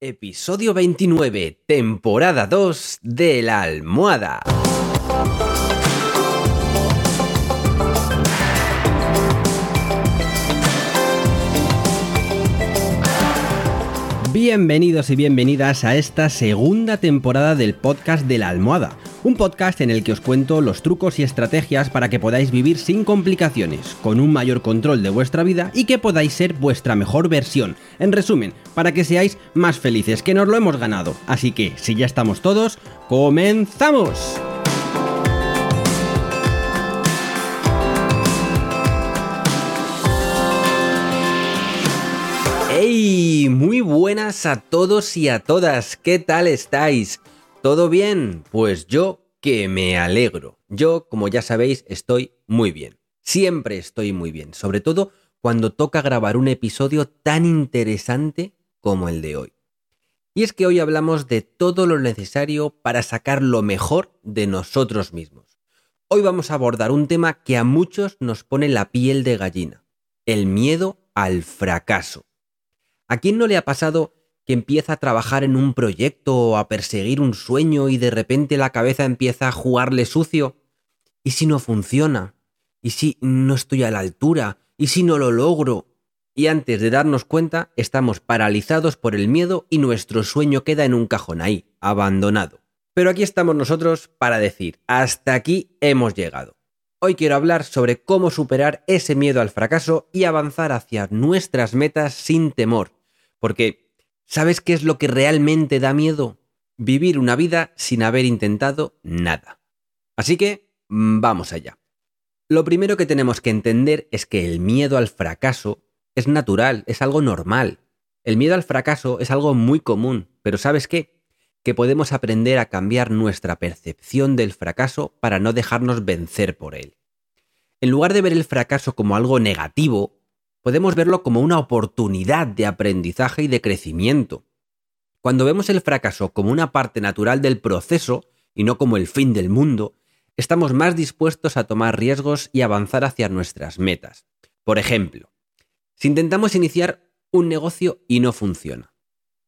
Episodio 29, temporada 2 de la almohada. Bienvenidos y bienvenidas a esta segunda temporada del podcast de la almohada, un podcast en el que os cuento los trucos y estrategias para que podáis vivir sin complicaciones, con un mayor control de vuestra vida y que podáis ser vuestra mejor versión. En resumen, para que seáis más felices, que nos lo hemos ganado. Así que, si ya estamos todos, ¡comenzamos! ¡Hey! Muy buenas a todos y a todas. ¿Qué tal estáis? ¿Todo bien? Pues yo que me alegro. Yo, como ya sabéis, estoy muy bien. Siempre estoy muy bien. Sobre todo cuando toca grabar un episodio tan interesante como el de hoy. Y es que hoy hablamos de todo lo necesario para sacar lo mejor de nosotros mismos. Hoy vamos a abordar un tema que a muchos nos pone la piel de gallina. El miedo al fracaso. ¿A quién no le ha pasado que empieza a trabajar en un proyecto o a perseguir un sueño y de repente la cabeza empieza a jugarle sucio? ¿Y si no funciona? ¿Y si no estoy a la altura? ¿Y si no lo logro? Y antes de darnos cuenta, estamos paralizados por el miedo y nuestro sueño queda en un cajón ahí, abandonado. Pero aquí estamos nosotros para decir, hasta aquí hemos llegado. Hoy quiero hablar sobre cómo superar ese miedo al fracaso y avanzar hacia nuestras metas sin temor, porque, ¿sabes qué es lo que realmente da miedo? Vivir una vida sin haber intentado nada. Así que, mm, vamos allá. Lo primero que tenemos que entender es que el miedo al fracaso es natural, es algo normal. El miedo al fracaso es algo muy común, pero ¿sabes qué? Que podemos aprender a cambiar nuestra percepción del fracaso para no dejarnos vencer por él. En lugar de ver el fracaso como algo negativo, podemos verlo como una oportunidad de aprendizaje y de crecimiento. Cuando vemos el fracaso como una parte natural del proceso y no como el fin del mundo, estamos más dispuestos a tomar riesgos y avanzar hacia nuestras metas. Por ejemplo, si intentamos iniciar un negocio y no funciona.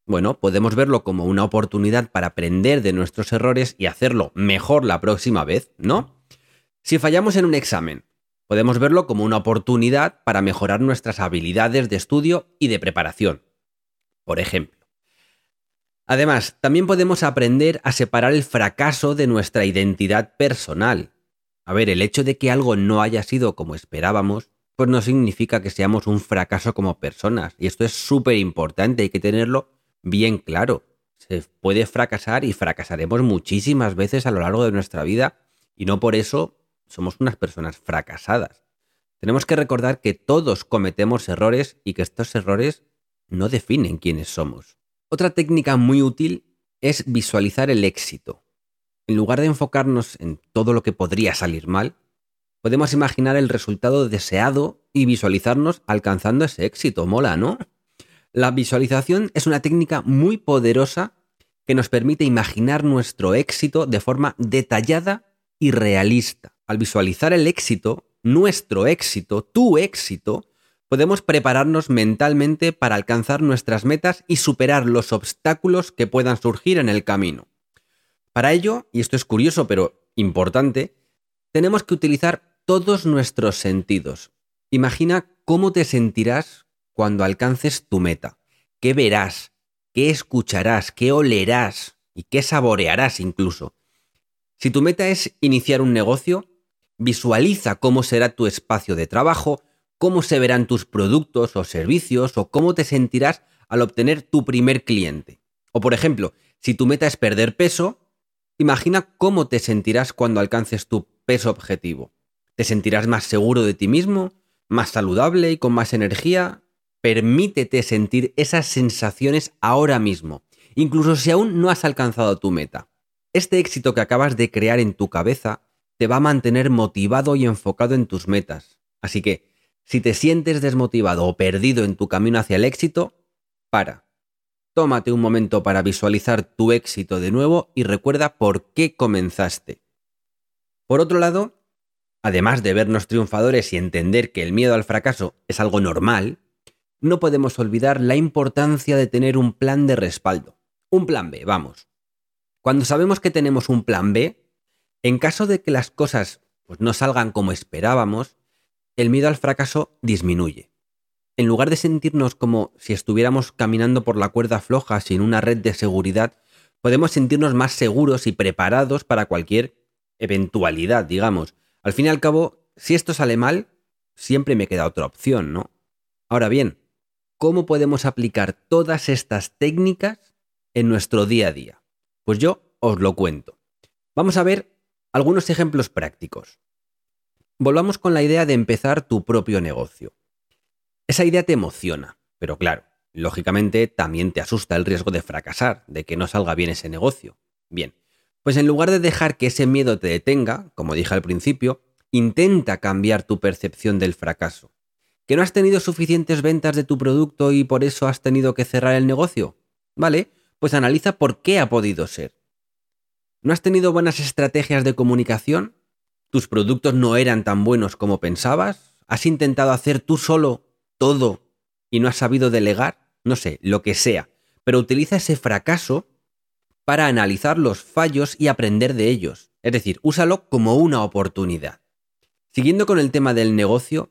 Bueno, podemos verlo como una oportunidad para aprender de nuestros errores y hacerlo mejor la próxima vez, ¿no? Si fallamos en un examen Podemos verlo como una oportunidad para mejorar nuestras habilidades de estudio y de preparación, por ejemplo. Además, también podemos aprender a separar el fracaso de nuestra identidad personal. A ver, el hecho de que algo no haya sido como esperábamos, pues no significa que seamos un fracaso como personas. Y esto es súper importante, hay que tenerlo bien claro. Se puede fracasar y fracasaremos muchísimas veces a lo largo de nuestra vida y no por eso somos unas personas fracasadas. Tenemos que recordar que todos cometemos errores y que estos errores no definen quiénes somos. Otra técnica muy útil es visualizar el éxito. En lugar de enfocarnos en todo lo que podría salir mal, podemos imaginar el resultado deseado y visualizarnos alcanzando ese éxito. Mola, ¿no? La visualización es una técnica muy poderosa que nos permite imaginar nuestro éxito de forma detallada y realista al visualizar el éxito, nuestro éxito, tu éxito, podemos prepararnos mentalmente para alcanzar nuestras metas y superar los obstáculos que puedan surgir en el camino. Para ello, y esto es curioso pero importante, tenemos que utilizar todos nuestros sentidos. Imagina cómo te sentirás cuando alcances tu meta, qué verás, qué escucharás, qué olerás y qué saborearás incluso. Si tu meta es iniciar un negocio, Visualiza cómo será tu espacio de trabajo, cómo se verán tus productos o servicios o cómo te sentirás al obtener tu primer cliente. O por ejemplo, si tu meta es perder peso, imagina cómo te sentirás cuando alcances tu peso objetivo. ¿Te sentirás más seguro de ti mismo? ¿Más saludable y con más energía? Permítete sentir esas sensaciones ahora mismo, incluso si aún no has alcanzado tu meta. Este éxito que acabas de crear en tu cabeza te va a mantener motivado y enfocado en tus metas. Así que, si te sientes desmotivado o perdido en tu camino hacia el éxito, para. Tómate un momento para visualizar tu éxito de nuevo y recuerda por qué comenzaste. Por otro lado, además de vernos triunfadores y entender que el miedo al fracaso es algo normal, no podemos olvidar la importancia de tener un plan de respaldo. Un plan B, vamos. Cuando sabemos que tenemos un plan B, en caso de que las cosas pues, no salgan como esperábamos, el miedo al fracaso disminuye. En lugar de sentirnos como si estuviéramos caminando por la cuerda floja sin una red de seguridad, podemos sentirnos más seguros y preparados para cualquier eventualidad, digamos. Al fin y al cabo, si esto sale mal, siempre me queda otra opción, ¿no? Ahora bien, ¿cómo podemos aplicar todas estas técnicas en nuestro día a día? Pues yo os lo cuento. Vamos a ver algunos ejemplos prácticos. Volvamos con la idea de empezar tu propio negocio. Esa idea te emociona, pero claro, lógicamente también te asusta el riesgo de fracasar, de que no salga bien ese negocio. Bien, pues en lugar de dejar que ese miedo te detenga, como dije al principio, intenta cambiar tu percepción del fracaso. ¿Que no has tenido suficientes ventas de tu producto y por eso has tenido que cerrar el negocio? Vale, pues analiza por qué ha podido ser. ¿No has tenido buenas estrategias de comunicación? ¿Tus productos no eran tan buenos como pensabas? ¿Has intentado hacer tú solo todo y no has sabido delegar? No sé, lo que sea. Pero utiliza ese fracaso para analizar los fallos y aprender de ellos. Es decir, úsalo como una oportunidad. Siguiendo con el tema del negocio,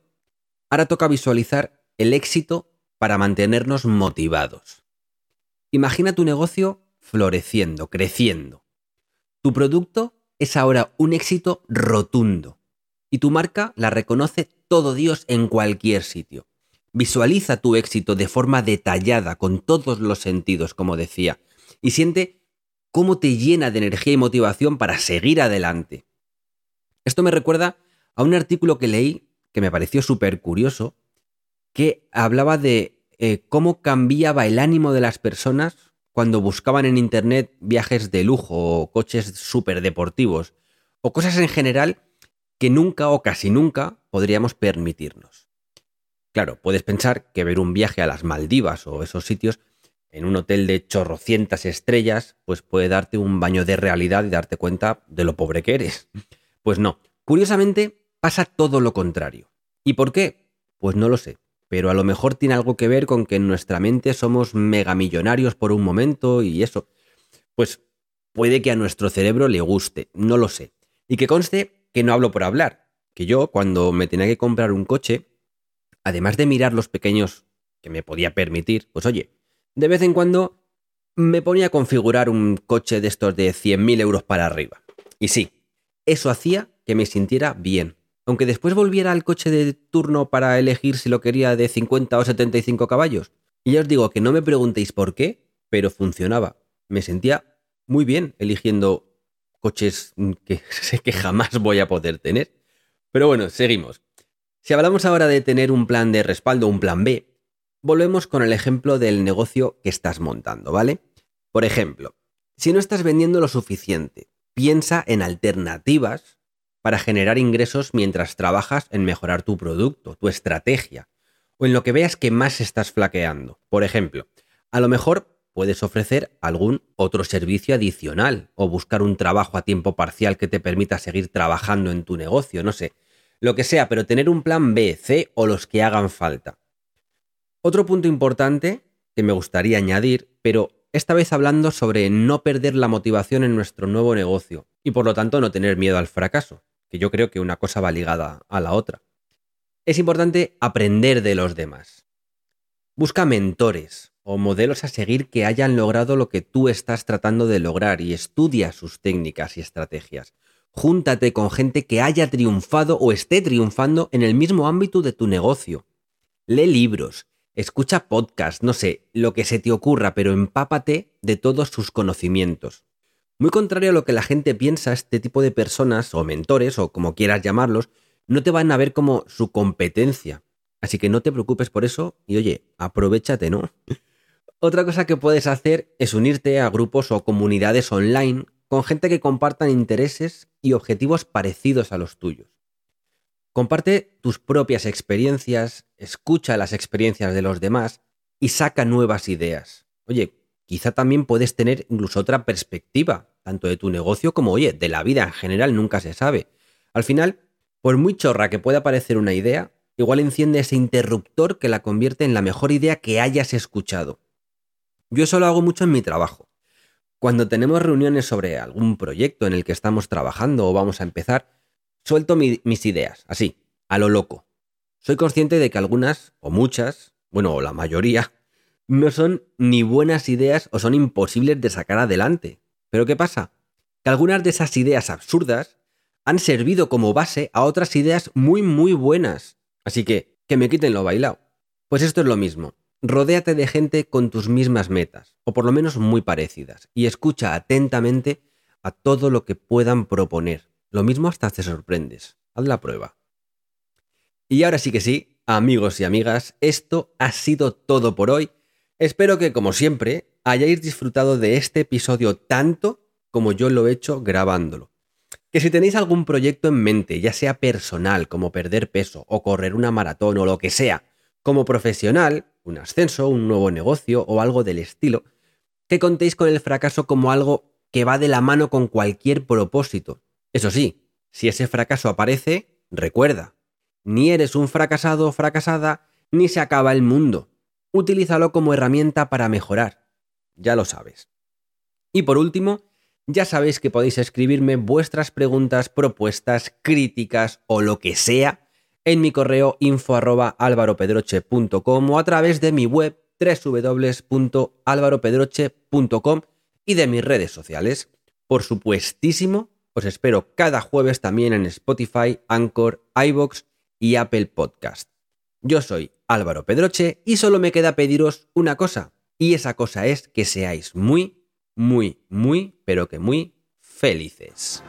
ahora toca visualizar el éxito para mantenernos motivados. Imagina tu negocio floreciendo, creciendo. Tu producto es ahora un éxito rotundo y tu marca la reconoce todo Dios en cualquier sitio. Visualiza tu éxito de forma detallada, con todos los sentidos, como decía, y siente cómo te llena de energía y motivación para seguir adelante. Esto me recuerda a un artículo que leí que me pareció súper curioso, que hablaba de eh, cómo cambiaba el ánimo de las personas cuando buscaban en Internet viajes de lujo o coches súper deportivos o cosas en general que nunca o casi nunca podríamos permitirnos. Claro, puedes pensar que ver un viaje a las Maldivas o esos sitios en un hotel de chorrocientas estrellas, pues puede darte un baño de realidad y darte cuenta de lo pobre que eres. Pues no, curiosamente pasa todo lo contrario. ¿Y por qué? Pues no lo sé pero a lo mejor tiene algo que ver con que en nuestra mente somos megamillonarios por un momento y eso. Pues puede que a nuestro cerebro le guste, no lo sé. Y que conste que no hablo por hablar, que yo cuando me tenía que comprar un coche, además de mirar los pequeños que me podía permitir, pues oye, de vez en cuando me ponía a configurar un coche de estos de 100.000 euros para arriba. Y sí, eso hacía que me sintiera bien, aunque después volviera al coche de turno para elegir si lo quería de 50 o 75 caballos. Y ya os digo que no me preguntéis por qué, pero funcionaba. Me sentía muy bien eligiendo coches que sé que jamás voy a poder tener. Pero bueno, seguimos. Si hablamos ahora de tener un plan de respaldo, un plan B, volvemos con el ejemplo del negocio que estás montando, ¿vale? Por ejemplo, si no estás vendiendo lo suficiente, piensa en alternativas para generar ingresos mientras trabajas en mejorar tu producto, tu estrategia, o en lo que veas que más estás flaqueando. Por ejemplo, a lo mejor puedes ofrecer algún otro servicio adicional o buscar un trabajo a tiempo parcial que te permita seguir trabajando en tu negocio, no sé, lo que sea, pero tener un plan B, C o los que hagan falta. Otro punto importante que me gustaría añadir, pero esta vez hablando sobre no perder la motivación en nuestro nuevo negocio y por lo tanto no tener miedo al fracaso que yo creo que una cosa va ligada a la otra. Es importante aprender de los demás. Busca mentores o modelos a seguir que hayan logrado lo que tú estás tratando de lograr y estudia sus técnicas y estrategias. Júntate con gente que haya triunfado o esté triunfando en el mismo ámbito de tu negocio. Lee libros, escucha podcasts, no sé, lo que se te ocurra, pero empápate de todos sus conocimientos. Muy contrario a lo que la gente piensa, este tipo de personas, o mentores, o como quieras llamarlos, no te van a ver como su competencia. Así que no te preocupes por eso y oye, aprovechate, ¿no? Otra cosa que puedes hacer es unirte a grupos o comunidades online con gente que compartan intereses y objetivos parecidos a los tuyos. Comparte tus propias experiencias, escucha las experiencias de los demás y saca nuevas ideas. Oye, quizá también puedes tener incluso otra perspectiva, tanto de tu negocio como, oye, de la vida en general, nunca se sabe. Al final, por muy chorra que pueda parecer una idea, igual enciende ese interruptor que la convierte en la mejor idea que hayas escuchado. Yo eso lo hago mucho en mi trabajo. Cuando tenemos reuniones sobre algún proyecto en el que estamos trabajando o vamos a empezar, suelto mis ideas, así, a lo loco. Soy consciente de que algunas, o muchas, bueno, o la mayoría, no son ni buenas ideas o son imposibles de sacar adelante. Pero ¿qué pasa? Que algunas de esas ideas absurdas han servido como base a otras ideas muy muy buenas. Así que, que me quiten lo bailado. Pues esto es lo mismo. Rodéate de gente con tus mismas metas, o por lo menos muy parecidas, y escucha atentamente a todo lo que puedan proponer. Lo mismo hasta te sorprendes. Haz la prueba. Y ahora sí que sí, amigos y amigas, esto ha sido todo por hoy. Espero que, como siempre, hayáis disfrutado de este episodio tanto como yo lo he hecho grabándolo. Que si tenéis algún proyecto en mente, ya sea personal, como perder peso, o correr una maratón, o lo que sea, como profesional, un ascenso, un nuevo negocio o algo del estilo, que contéis con el fracaso como algo que va de la mano con cualquier propósito. Eso sí, si ese fracaso aparece, recuerda, ni eres un fracasado o fracasada, ni se acaba el mundo. Utilízalo como herramienta para mejorar. Ya lo sabes. Y por último, ya sabéis que podéis escribirme vuestras preguntas, propuestas, críticas o lo que sea en mi correo info o a través de mi web www.alvaropedroche.com y de mis redes sociales. Por supuestísimo, os espero cada jueves también en Spotify, Anchor, iBox y Apple Podcast. Yo soy Álvaro Pedroche y solo me queda pediros una cosa, y esa cosa es que seáis muy, muy, muy, pero que muy felices.